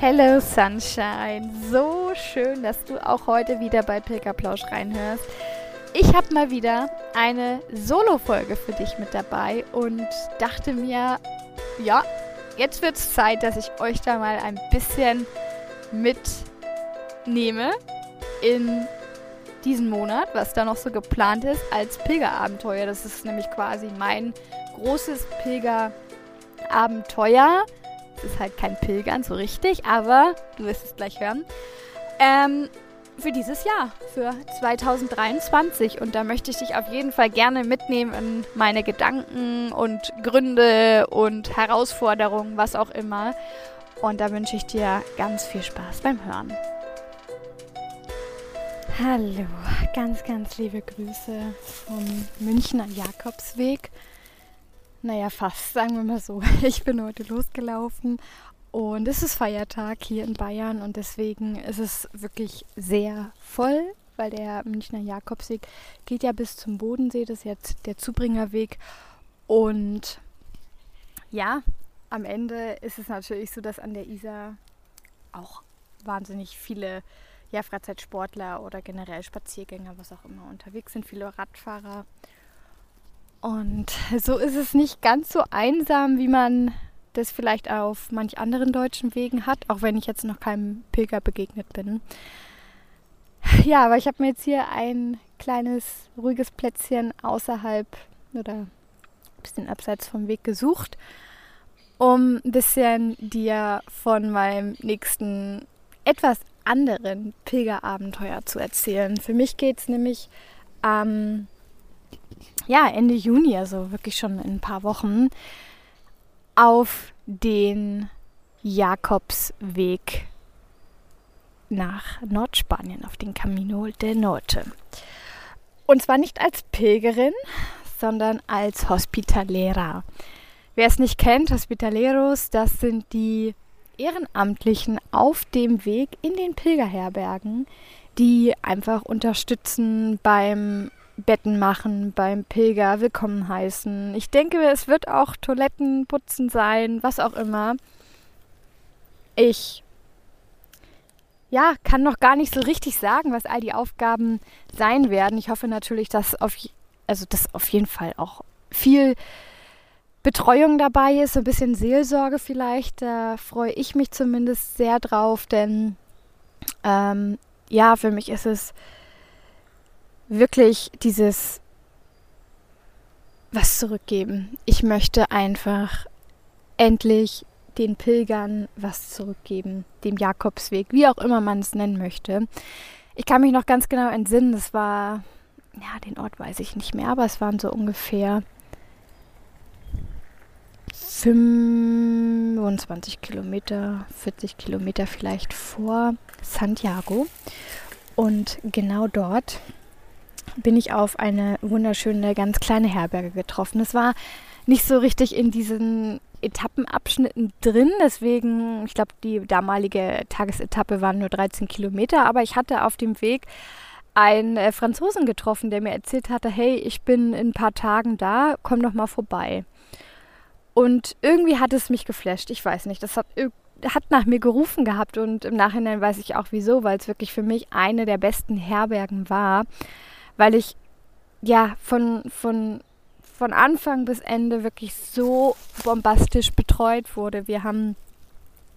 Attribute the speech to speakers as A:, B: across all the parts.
A: Hello Sunshine, so schön, dass du auch heute wieder bei Pilgerplausch reinhörst. Ich habe mal wieder eine Solo-Folge für dich mit dabei und dachte mir, ja, jetzt wird es Zeit, dass ich euch da mal ein bisschen mitnehme in diesen Monat, was da noch so geplant ist als Pilgerabenteuer. Das ist nämlich quasi mein großes Pilgerabenteuer es ist halt kein Pilgern so richtig, aber du wirst es gleich hören. Ähm, für dieses Jahr, für 2023. Und da möchte ich dich auf jeden Fall gerne mitnehmen in meine Gedanken und Gründe und Herausforderungen, was auch immer. Und da wünsche ich dir ganz viel Spaß beim Hören. Hallo, ganz, ganz liebe Grüße vom Münchner Jakobsweg. Naja, fast, sagen wir mal so. Ich bin heute losgelaufen und es ist Feiertag hier in Bayern und deswegen ist es wirklich sehr voll, weil der Münchner Jakobsweg geht ja bis zum Bodensee, das ist jetzt der Zubringerweg. Und ja, am Ende ist es natürlich so, dass an der Isar auch wahnsinnig viele ja, Freizeitsportler oder generell Spaziergänger, was auch immer unterwegs sind, viele Radfahrer. Und so ist es nicht ganz so einsam, wie man das vielleicht auf manch anderen deutschen Wegen hat, auch wenn ich jetzt noch keinem Pilger begegnet bin. Ja, aber ich habe mir jetzt hier ein kleines, ruhiges Plätzchen außerhalb oder ein bisschen abseits vom Weg gesucht, um ein bisschen dir von meinem nächsten etwas anderen Pilgerabenteuer zu erzählen. Für mich geht es nämlich am ähm, ja, Ende Juni, also wirklich schon in ein paar Wochen, auf den Jakobsweg nach Nordspanien, auf den Camino del Norte. Und zwar nicht als Pilgerin, sondern als Hospitalera. Wer es nicht kennt, Hospitaleros, das sind die Ehrenamtlichen auf dem Weg in den Pilgerherbergen, die einfach unterstützen beim Betten machen, beim Pilger willkommen heißen. Ich denke, es wird auch Toiletten putzen sein, was auch immer. Ich ja, kann noch gar nicht so richtig sagen, was all die Aufgaben sein werden. Ich hoffe natürlich, dass auf, also dass auf jeden Fall auch viel Betreuung dabei ist, so ein bisschen Seelsorge vielleicht. Da freue ich mich zumindest sehr drauf, denn ähm, ja, für mich ist es wirklich dieses was zurückgeben. Ich möchte einfach endlich den Pilgern was zurückgeben, dem Jakobsweg, wie auch immer man es nennen möchte. Ich kann mich noch ganz genau entsinnen, es war, ja, den Ort weiß ich nicht mehr, aber es waren so ungefähr 25 Kilometer, 40 Kilometer vielleicht vor Santiago. Und genau dort bin ich auf eine wunderschöne, ganz kleine Herberge getroffen. Es war nicht so richtig in diesen Etappenabschnitten drin, deswegen, ich glaube, die damalige Tagesetappe waren nur 13 Kilometer, aber ich hatte auf dem Weg einen äh, Franzosen getroffen, der mir erzählt hatte, hey, ich bin in ein paar Tagen da, komm doch mal vorbei. Und irgendwie hat es mich geflasht, ich weiß nicht, das hat, hat nach mir gerufen gehabt und im Nachhinein weiß ich auch wieso, weil es wirklich für mich eine der besten Herbergen war weil ich ja von, von, von Anfang bis Ende wirklich so bombastisch betreut wurde. Wir haben,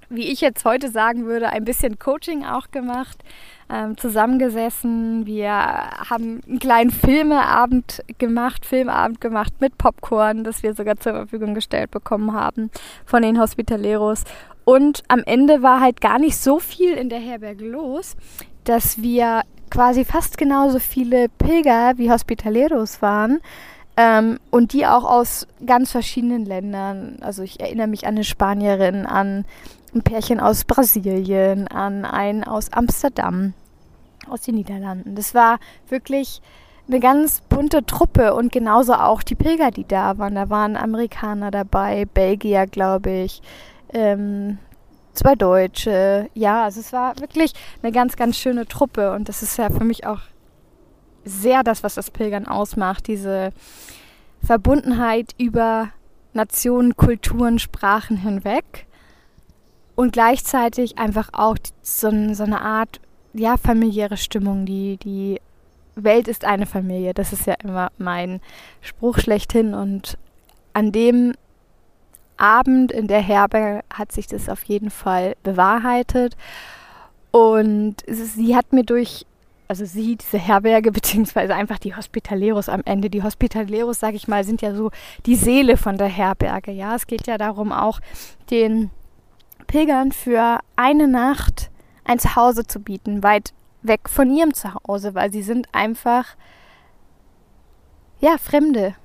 A: wie ich jetzt heute sagen würde, ein bisschen Coaching auch gemacht, ähm, zusammengesessen. Wir haben einen kleinen Filmeabend gemacht, Filmabend gemacht mit Popcorn, das wir sogar zur Verfügung gestellt bekommen haben von den Hospitaleros. Und am Ende war halt gar nicht so viel in der Herberge los, dass wir quasi fast genauso viele Pilger wie Hospitaleros waren. Ähm, und die auch aus ganz verschiedenen Ländern. Also ich erinnere mich an eine Spanierin, an ein Pärchen aus Brasilien, an einen aus Amsterdam, aus den Niederlanden. Das war wirklich eine ganz bunte Truppe und genauso auch die Pilger, die da waren. Da waren Amerikaner dabei, Belgier, glaube ich, ähm, zwei Deutsche. Ja, also es war wirklich eine ganz, ganz schöne Truppe und das ist ja für mich auch sehr das, was das Pilgern ausmacht, diese Verbundenheit über Nationen, Kulturen, Sprachen hinweg und gleichzeitig einfach auch so, so eine Art ja familiäre Stimmung, die die Welt ist eine Familie. Das ist ja immer mein Spruch schlechthin und an dem Abend in der Herberge hat sich das auf jeden Fall bewahrheitet und sie hat mir durch also sie, diese Herberge, beziehungsweise einfach die Hospitaleros am Ende. Die Hospitaleros, sage ich mal, sind ja so die Seele von der Herberge. Ja, es geht ja darum, auch den Pilgern für eine Nacht ein Zuhause zu bieten, weit weg von ihrem Zuhause, weil sie sind einfach, ja, Fremde.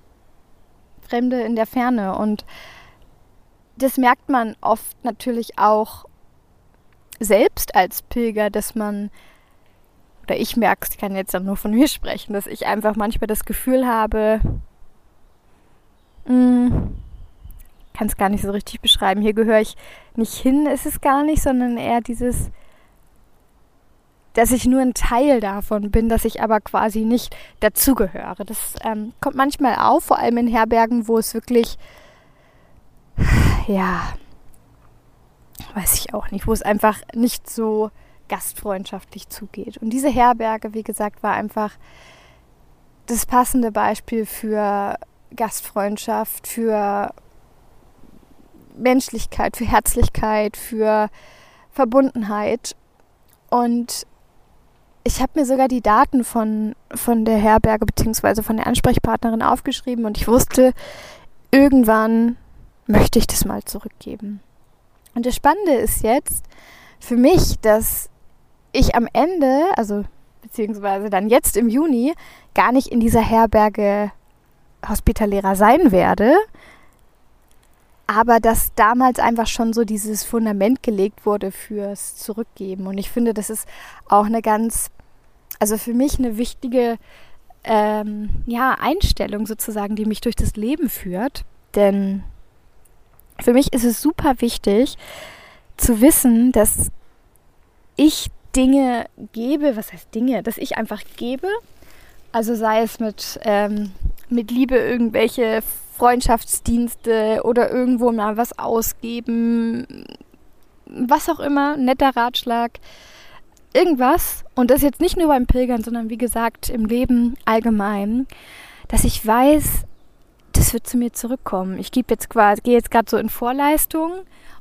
A: Fremde in der Ferne. Und das merkt man oft natürlich auch selbst als Pilger, dass man oder ich merke es, ich kann jetzt nur von mir sprechen, dass ich einfach manchmal das Gefühl habe, hm, kann es gar nicht so richtig beschreiben. Hier gehöre ich nicht hin, ist es gar nicht, sondern eher dieses, dass ich nur ein Teil davon bin, dass ich aber quasi nicht dazugehöre. Das ähm, kommt manchmal auf, vor allem in Herbergen, wo es wirklich, ja, weiß ich auch nicht, wo es einfach nicht so gastfreundschaftlich zugeht. Und diese Herberge, wie gesagt, war einfach das passende Beispiel für Gastfreundschaft, für Menschlichkeit, für Herzlichkeit, für Verbundenheit. Und ich habe mir sogar die Daten von, von der Herberge bzw. von der Ansprechpartnerin aufgeschrieben und ich wusste, irgendwann möchte ich das mal zurückgeben. Und das Spannende ist jetzt für mich, dass ich am Ende, also beziehungsweise dann jetzt im Juni, gar nicht in dieser Herberge Hospitalärer sein werde, aber dass damals einfach schon so dieses Fundament gelegt wurde fürs Zurückgeben. Und ich finde, das ist auch eine ganz, also für mich eine wichtige ähm, ja, Einstellung sozusagen, die mich durch das Leben führt. Denn für mich ist es super wichtig zu wissen, dass ich Dinge gebe, was heißt Dinge, dass ich einfach gebe, also sei es mit, ähm, mit Liebe irgendwelche Freundschaftsdienste oder irgendwo mal was ausgeben, was auch immer, netter Ratschlag, irgendwas. Und das jetzt nicht nur beim Pilgern, sondern wie gesagt im Leben allgemein, dass ich weiß, das wird zu mir zurückkommen. Ich gebe jetzt quasi, gehe jetzt gerade so in Vorleistung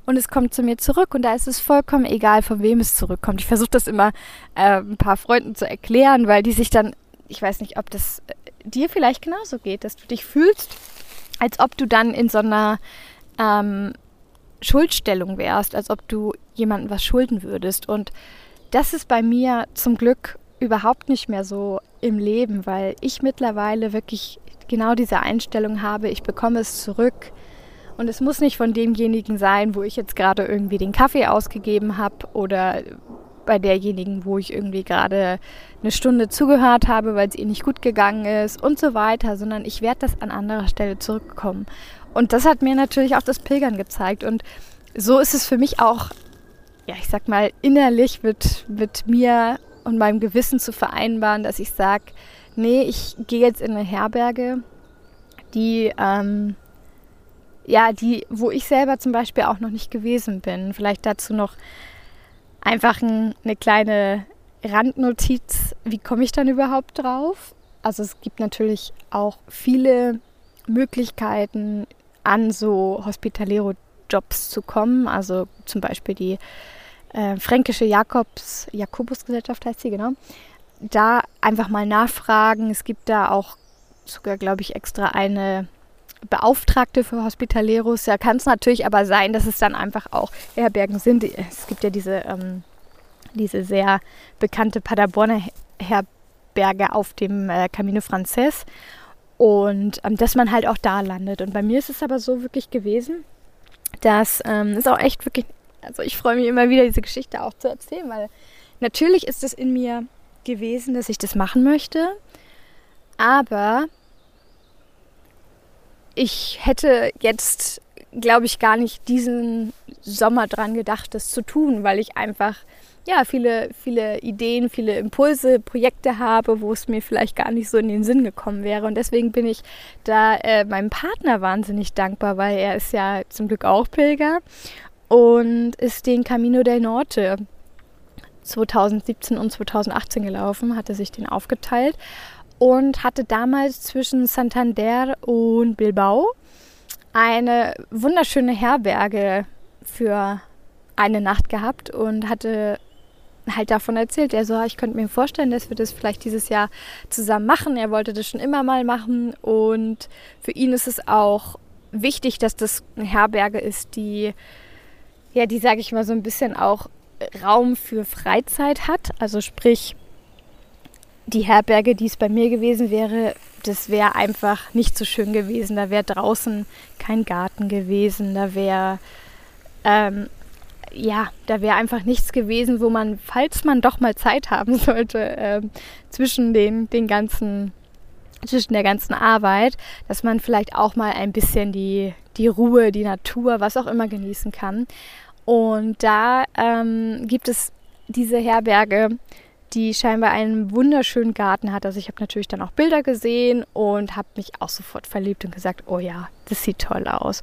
A: und es kommt zu mir zurück und da ist es vollkommen egal, von wem es zurückkommt. Ich versuche das immer äh, ein paar Freunden zu erklären, weil die sich dann, ich weiß nicht, ob das äh, dir vielleicht genauso geht, dass du dich fühlst, als ob du dann in so einer ähm, Schuldstellung wärst, als ob du jemandem was schulden würdest. Und das ist bei mir zum Glück überhaupt nicht mehr so im Leben, weil ich mittlerweile wirklich genau diese Einstellung habe, ich bekomme es zurück und es muss nicht von demjenigen sein, wo ich jetzt gerade irgendwie den Kaffee ausgegeben habe oder bei derjenigen, wo ich irgendwie gerade eine Stunde zugehört habe, weil es ihr nicht gut gegangen ist und so weiter, sondern ich werde das an anderer Stelle zurückkommen. Und das hat mir natürlich auch das Pilgern gezeigt. Und so ist es für mich auch, ja, ich sag mal, innerlich mit, mit mir und meinem Gewissen zu vereinbaren, dass ich sage, nee, ich gehe jetzt in eine Herberge, die ähm, ja, die, wo ich selber zum Beispiel auch noch nicht gewesen bin. Vielleicht dazu noch einfach ein, eine kleine Randnotiz. Wie komme ich dann überhaupt drauf? Also es gibt natürlich auch viele Möglichkeiten, an so Hospitalero-Jobs zu kommen. Also zum Beispiel die äh, Fränkische Jakobs, Jakobusgesellschaft heißt sie, genau. Da einfach mal nachfragen. Es gibt da auch sogar, glaube ich, extra eine Beauftragte für Hospitaleros. Da kann es natürlich aber sein, dass es dann einfach auch Herbergen sind. Es gibt ja diese, ähm, diese sehr bekannte Paderborner Herberge auf dem äh, Camino Frances und ähm, dass man halt auch da landet. Und bei mir ist es aber so wirklich gewesen, dass ähm, es auch echt wirklich Also ich freue mich immer wieder, diese Geschichte auch zu erzählen, weil natürlich ist es in mir gewesen, dass ich das machen möchte. Aber ich hätte jetzt, glaube ich, gar nicht diesen Sommer dran gedacht, das zu tun, weil ich einfach ja, viele, viele Ideen, viele Impulse, Projekte habe, wo es mir vielleicht gar nicht so in den Sinn gekommen wäre. Und deswegen bin ich da äh, meinem Partner wahnsinnig dankbar, weil er ist ja zum Glück auch Pilger und ist den Camino del Norte 2017 und 2018 gelaufen, hatte sich den aufgeteilt und hatte damals zwischen Santander und Bilbao eine wunderschöne Herberge für eine Nacht gehabt und hatte halt davon erzählt. Er so, ah, ich könnte mir vorstellen, dass wir das vielleicht dieses Jahr zusammen machen. Er wollte das schon immer mal machen und für ihn ist es auch wichtig, dass das eine Herberge ist, die, ja, die sage ich mal so ein bisschen auch Raum für Freizeit hat. Also sprich, die Herberge, die es bei mir gewesen wäre, das wäre einfach nicht so schön gewesen. Da wäre draußen kein Garten gewesen, da wäre ähm, ja, da wäre einfach nichts gewesen, wo man, falls man doch mal Zeit haben sollte, äh, zwischen den, den ganzen, zwischen der ganzen Arbeit, dass man vielleicht auch mal ein bisschen die, die Ruhe, die Natur, was auch immer genießen kann. Und da ähm, gibt es diese Herberge, die scheinbar einen wunderschönen Garten hat. Also ich habe natürlich dann auch Bilder gesehen und habe mich auch sofort verliebt und gesagt, oh ja, das sieht toll aus.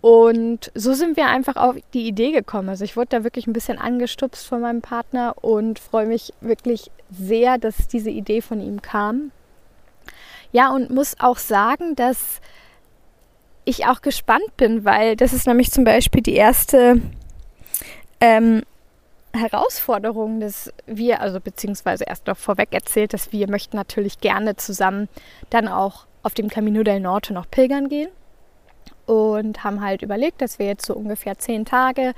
A: Und so sind wir einfach auf die Idee gekommen. Also ich wurde da wirklich ein bisschen angestupst von meinem Partner und freue mich wirklich sehr, dass diese Idee von ihm kam. Ja, und muss auch sagen, dass ich auch gespannt bin, weil das ist nämlich zum Beispiel die erste ähm, Herausforderung, dass wir, also beziehungsweise erst noch vorweg erzählt, dass wir möchten natürlich gerne zusammen dann auch auf dem Camino del Norte noch pilgern gehen und haben halt überlegt, dass wir jetzt so ungefähr zehn Tage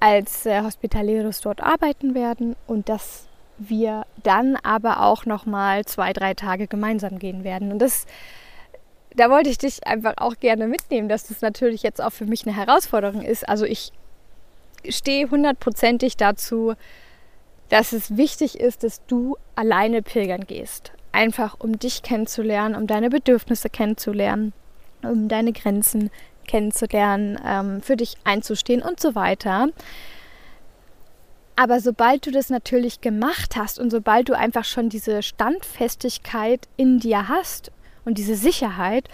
A: als äh, Hospitaleros dort arbeiten werden und dass wir dann aber auch noch mal zwei, drei Tage gemeinsam gehen werden. Und das, da wollte ich dich einfach auch gerne mitnehmen, dass das natürlich jetzt auch für mich eine Herausforderung ist. Also ich stehe hundertprozentig dazu, dass es wichtig ist, dass du alleine pilgern gehst. Einfach um dich kennenzulernen, um deine Bedürfnisse kennenzulernen um deine Grenzen kennenzulernen, ähm, für dich einzustehen und so weiter. Aber sobald du das natürlich gemacht hast und sobald du einfach schon diese Standfestigkeit in dir hast und diese Sicherheit,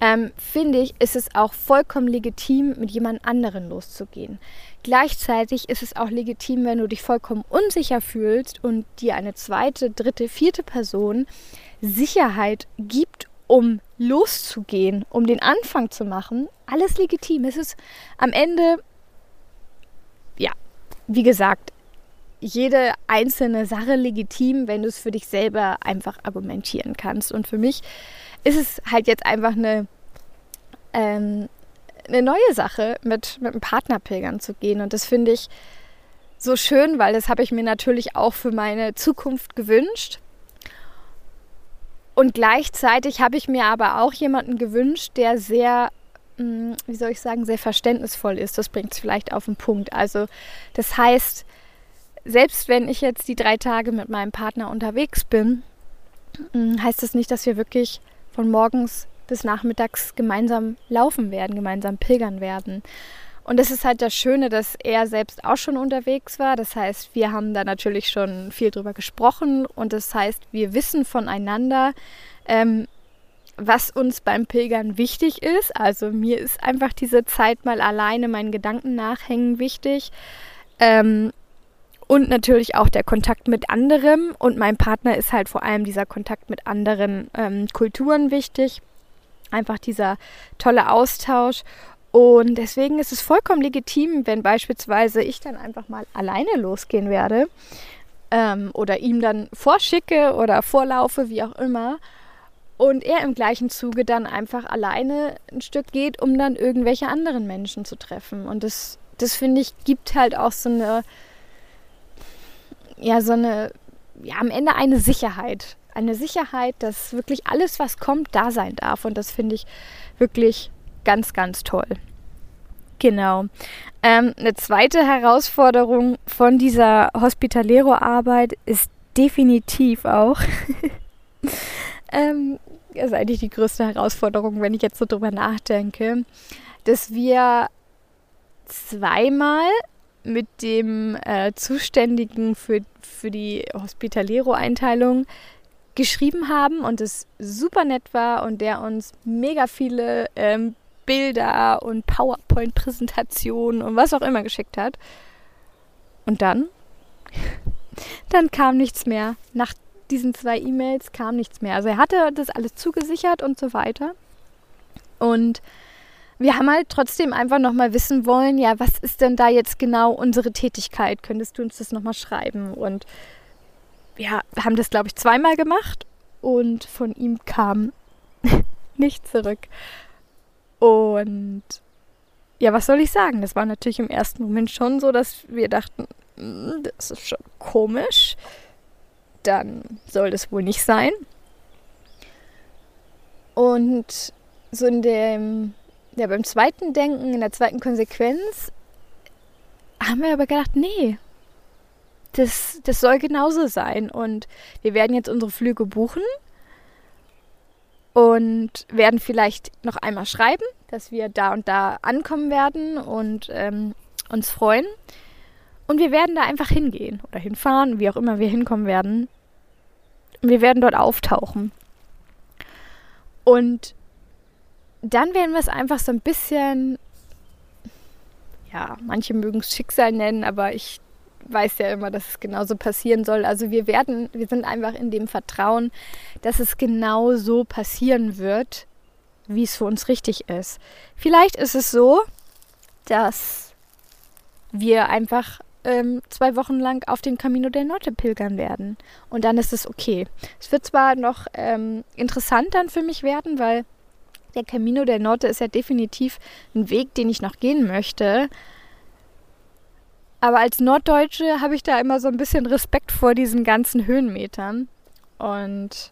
A: ähm, finde ich, ist es auch vollkommen legitim, mit jemand anderen loszugehen. Gleichzeitig ist es auch legitim, wenn du dich vollkommen unsicher fühlst und dir eine zweite, dritte, vierte Person Sicherheit gibt um loszugehen, um den Anfang zu machen, alles legitim. Es ist am Ende, ja, wie gesagt, jede einzelne Sache legitim, wenn du es für dich selber einfach argumentieren kannst. Und für mich ist es halt jetzt einfach eine, ähm, eine neue Sache, mit, mit einem Partner pilgern zu gehen. Und das finde ich so schön, weil das habe ich mir natürlich auch für meine Zukunft gewünscht. Und gleichzeitig habe ich mir aber auch jemanden gewünscht, der sehr, hm, wie soll ich sagen, sehr verständnisvoll ist. Das bringt es vielleicht auf den Punkt. Also das heißt, selbst wenn ich jetzt die drei Tage mit meinem Partner unterwegs bin, hm, heißt das nicht, dass wir wirklich von morgens bis nachmittags gemeinsam laufen werden, gemeinsam pilgern werden. Und das ist halt das Schöne, dass er selbst auch schon unterwegs war. Das heißt, wir haben da natürlich schon viel drüber gesprochen und das heißt, wir wissen voneinander, ähm, was uns beim Pilgern wichtig ist. Also mir ist einfach diese Zeit mal alleine meinen Gedanken nachhängen wichtig. Ähm, und natürlich auch der Kontakt mit anderen. Und meinem Partner ist halt vor allem dieser Kontakt mit anderen ähm, Kulturen wichtig. Einfach dieser tolle Austausch. Und deswegen ist es vollkommen legitim, wenn beispielsweise ich dann einfach mal alleine losgehen werde ähm, oder ihm dann vorschicke oder vorlaufe, wie auch immer. Und er im gleichen Zuge dann einfach alleine ein Stück geht, um dann irgendwelche anderen Menschen zu treffen. Und das, das finde ich, gibt halt auch so eine, ja, so eine, ja, am Ende eine Sicherheit. Eine Sicherheit, dass wirklich alles, was kommt, da sein darf. Und das finde ich wirklich ganz, ganz toll. Genau. Ähm, eine zweite Herausforderung von dieser Hospitalero-Arbeit ist definitiv auch, ähm, das ist eigentlich die größte Herausforderung, wenn ich jetzt so drüber nachdenke, dass wir zweimal mit dem äh, Zuständigen für, für die Hospitalero-Einteilung geschrieben haben und es super nett war und der uns mega viele ähm, Bilder und PowerPoint-Präsentationen und was auch immer geschickt hat. Und dann? dann kam nichts mehr. Nach diesen zwei E-Mails kam nichts mehr. Also er hatte das alles zugesichert und so weiter. Und wir haben halt trotzdem einfach nochmal wissen wollen, ja, was ist denn da jetzt genau unsere Tätigkeit? Könntest du uns das nochmal schreiben? Und ja, wir haben das, glaube ich, zweimal gemacht und von ihm kam nichts zurück. Und ja, was soll ich sagen? Das war natürlich im ersten Moment schon so, dass wir dachten, hm, das ist schon komisch. Dann soll das wohl nicht sein. Und so in dem, ja, beim zweiten Denken, in der zweiten Konsequenz, haben wir aber gedacht, nee, das, das soll genauso sein. Und wir werden jetzt unsere Flüge buchen und werden vielleicht noch einmal schreiben, dass wir da und da ankommen werden und ähm, uns freuen. Und wir werden da einfach hingehen oder hinfahren, wie auch immer wir hinkommen werden. Und wir werden dort auftauchen. Und dann werden wir es einfach so ein bisschen, ja, manche mögen es Schicksal nennen, aber ich weiß ja immer, dass es genauso passieren soll. Also wir werden, wir sind einfach in dem Vertrauen, dass es genau so passieren wird, wie es für uns richtig ist. Vielleicht ist es so, dass wir einfach ähm, zwei Wochen lang auf dem Camino del Norte pilgern werden. Und dann ist es okay. Es wird zwar noch ähm, interessant dann für mich werden, weil der Camino del Norte ist ja definitiv ein Weg, den ich noch gehen möchte. Aber als Norddeutsche habe ich da immer so ein bisschen Respekt vor diesen ganzen Höhenmetern. Und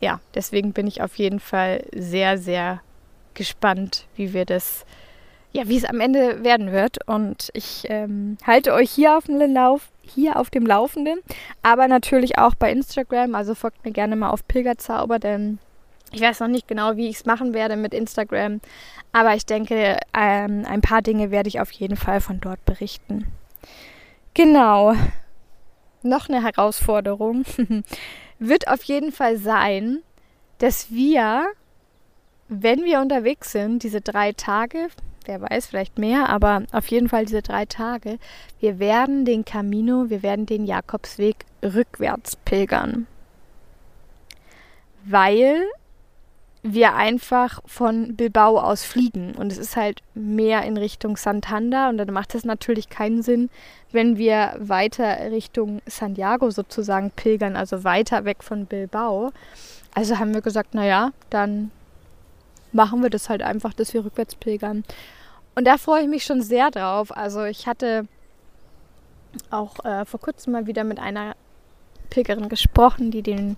A: ja, deswegen bin ich auf jeden Fall sehr, sehr gespannt, wie wir das, ja, wie es am Ende werden wird. Und ich ähm, halte euch hier auf dem Lauf, hier auf dem Laufenden, aber natürlich auch bei Instagram. Also folgt mir gerne mal auf Pilgerzauber, denn ich weiß noch nicht genau, wie ich es machen werde mit Instagram. Aber ich denke, ähm, ein paar Dinge werde ich auf jeden Fall von dort berichten. Genau. Noch eine Herausforderung wird auf jeden Fall sein, dass wir, wenn wir unterwegs sind, diese drei Tage, wer weiß, vielleicht mehr, aber auf jeden Fall diese drei Tage, wir werden den Camino, wir werden den Jakobsweg rückwärts pilgern. Weil wir einfach von Bilbao aus fliegen und es ist halt mehr in Richtung Santander und dann macht es natürlich keinen Sinn, wenn wir weiter Richtung Santiago sozusagen pilgern, also weiter weg von Bilbao. Also haben wir gesagt, naja, dann machen wir das halt einfach, dass wir rückwärts pilgern. Und da freue ich mich schon sehr drauf. Also ich hatte auch äh, vor kurzem mal wieder mit einer Pilgerin gesprochen, die den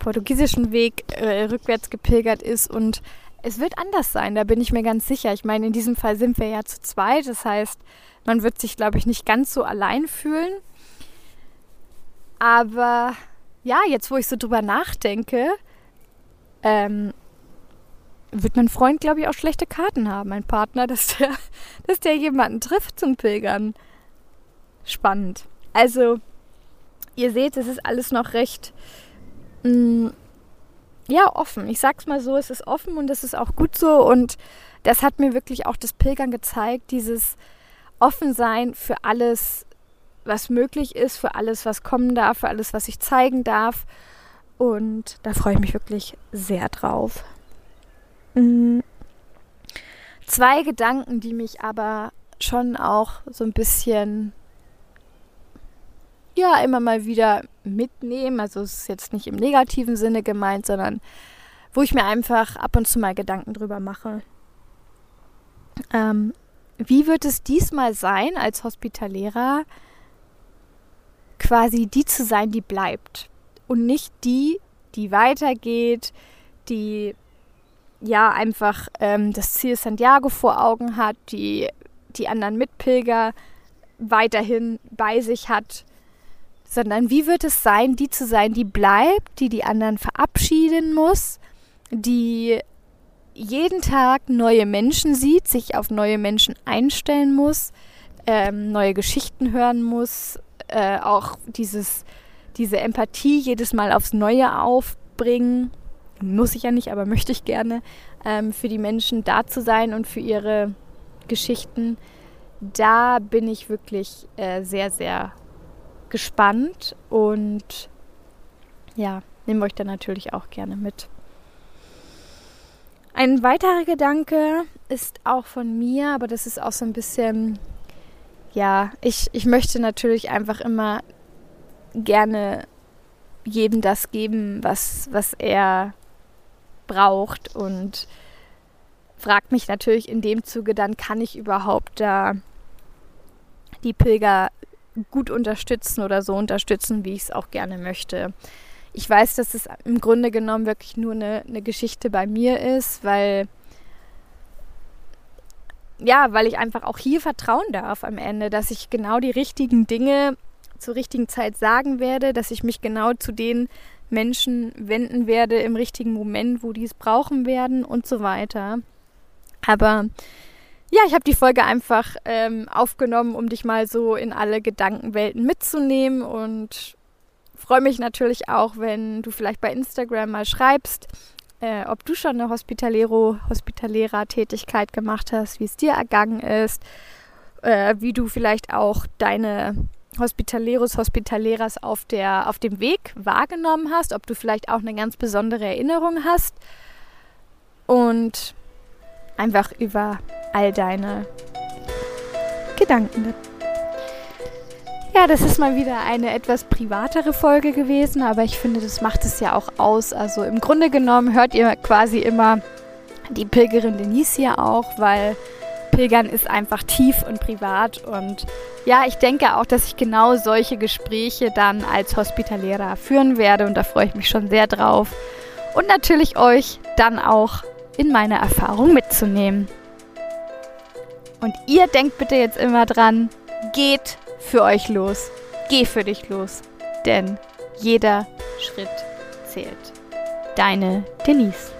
A: portugiesischen Weg äh, rückwärts gepilgert ist und es wird anders sein, da bin ich mir ganz sicher. Ich meine, in diesem Fall sind wir ja zu zweit, das heißt, man wird sich, glaube ich, nicht ganz so allein fühlen. Aber ja, jetzt wo ich so drüber nachdenke, ähm, wird mein Freund, glaube ich, auch schlechte Karten haben, mein Partner, dass der, dass der jemanden trifft zum Pilgern. Spannend. Also, ihr seht, es ist alles noch recht mh, mm, ja, offen. Ich sag's mal so, es ist offen und es ist auch gut so. Und das hat mir wirklich auch das Pilgern gezeigt, dieses Offensein für alles, was möglich ist, für alles, was kommen darf, für alles, was ich zeigen darf. Und da freue ich mich wirklich sehr drauf. Mhm. Zwei Gedanken, die mich aber schon auch so ein bisschen ja immer mal wieder mitnehmen. Also es ist jetzt nicht im negativen Sinne gemeint, sondern wo ich mir einfach ab und zu mal Gedanken drüber mache. Ähm, wie wird es diesmal sein, als Hospitalärer quasi die zu sein, die bleibt und nicht die, die weitergeht, die ja einfach ähm, das Ziel Santiago vor Augen hat, die die anderen Mitpilger weiterhin bei sich hat, sondern wie wird es sein, die zu sein, die bleibt, die die anderen verabschieden muss, die jeden Tag neue Menschen sieht, sich auf neue Menschen einstellen muss, ähm, neue Geschichten hören muss, äh, auch dieses, diese Empathie jedes Mal aufs Neue aufbringen. Muss ich ja nicht, aber möchte ich gerne, ähm, für die Menschen da zu sein und für ihre Geschichten. Da bin ich wirklich äh, sehr, sehr gespannt und ja, nehme euch da natürlich auch gerne mit. Ein weiterer Gedanke ist auch von mir, aber das ist auch so ein bisschen, ja, ich, ich möchte natürlich einfach immer gerne jedem das geben, was, was er braucht und fragt mich natürlich in dem Zuge dann, kann ich überhaupt da die Pilger gut unterstützen oder so unterstützen, wie ich es auch gerne möchte. Ich weiß, dass es im Grunde genommen wirklich nur eine, eine Geschichte bei mir ist, weil ja, weil ich einfach auch hier vertrauen darf am Ende, dass ich genau die richtigen Dinge zur richtigen Zeit sagen werde, dass ich mich genau zu den Menschen wenden werde im richtigen Moment, wo die es brauchen werden und so weiter. Aber ja, ich habe die Folge einfach ähm, aufgenommen, um dich mal so in alle Gedankenwelten mitzunehmen und freue mich natürlich auch, wenn du vielleicht bei Instagram mal schreibst, äh, ob du schon eine Hospitalero, Hospitalera-Tätigkeit gemacht hast, wie es dir ergangen ist, äh, wie du vielleicht auch deine Hospitaleros, Hospitaleras auf, auf dem Weg wahrgenommen hast, ob du vielleicht auch eine ganz besondere Erinnerung hast. Und einfach über all deine Gedanken. Ja, das ist mal wieder eine etwas privatere Folge gewesen, aber ich finde, das macht es ja auch aus. Also im Grunde genommen hört ihr quasi immer die Pilgerin Denise hier auch, weil Pilgern ist einfach tief und privat. Und ja, ich denke auch, dass ich genau solche Gespräche dann als Hospitalera führen werde und da freue ich mich schon sehr drauf. Und natürlich euch dann auch in meine Erfahrung mitzunehmen. Und ihr denkt bitte jetzt immer dran, geht für euch los. Geh für dich los. Denn jeder Schritt zählt. Deine Denise.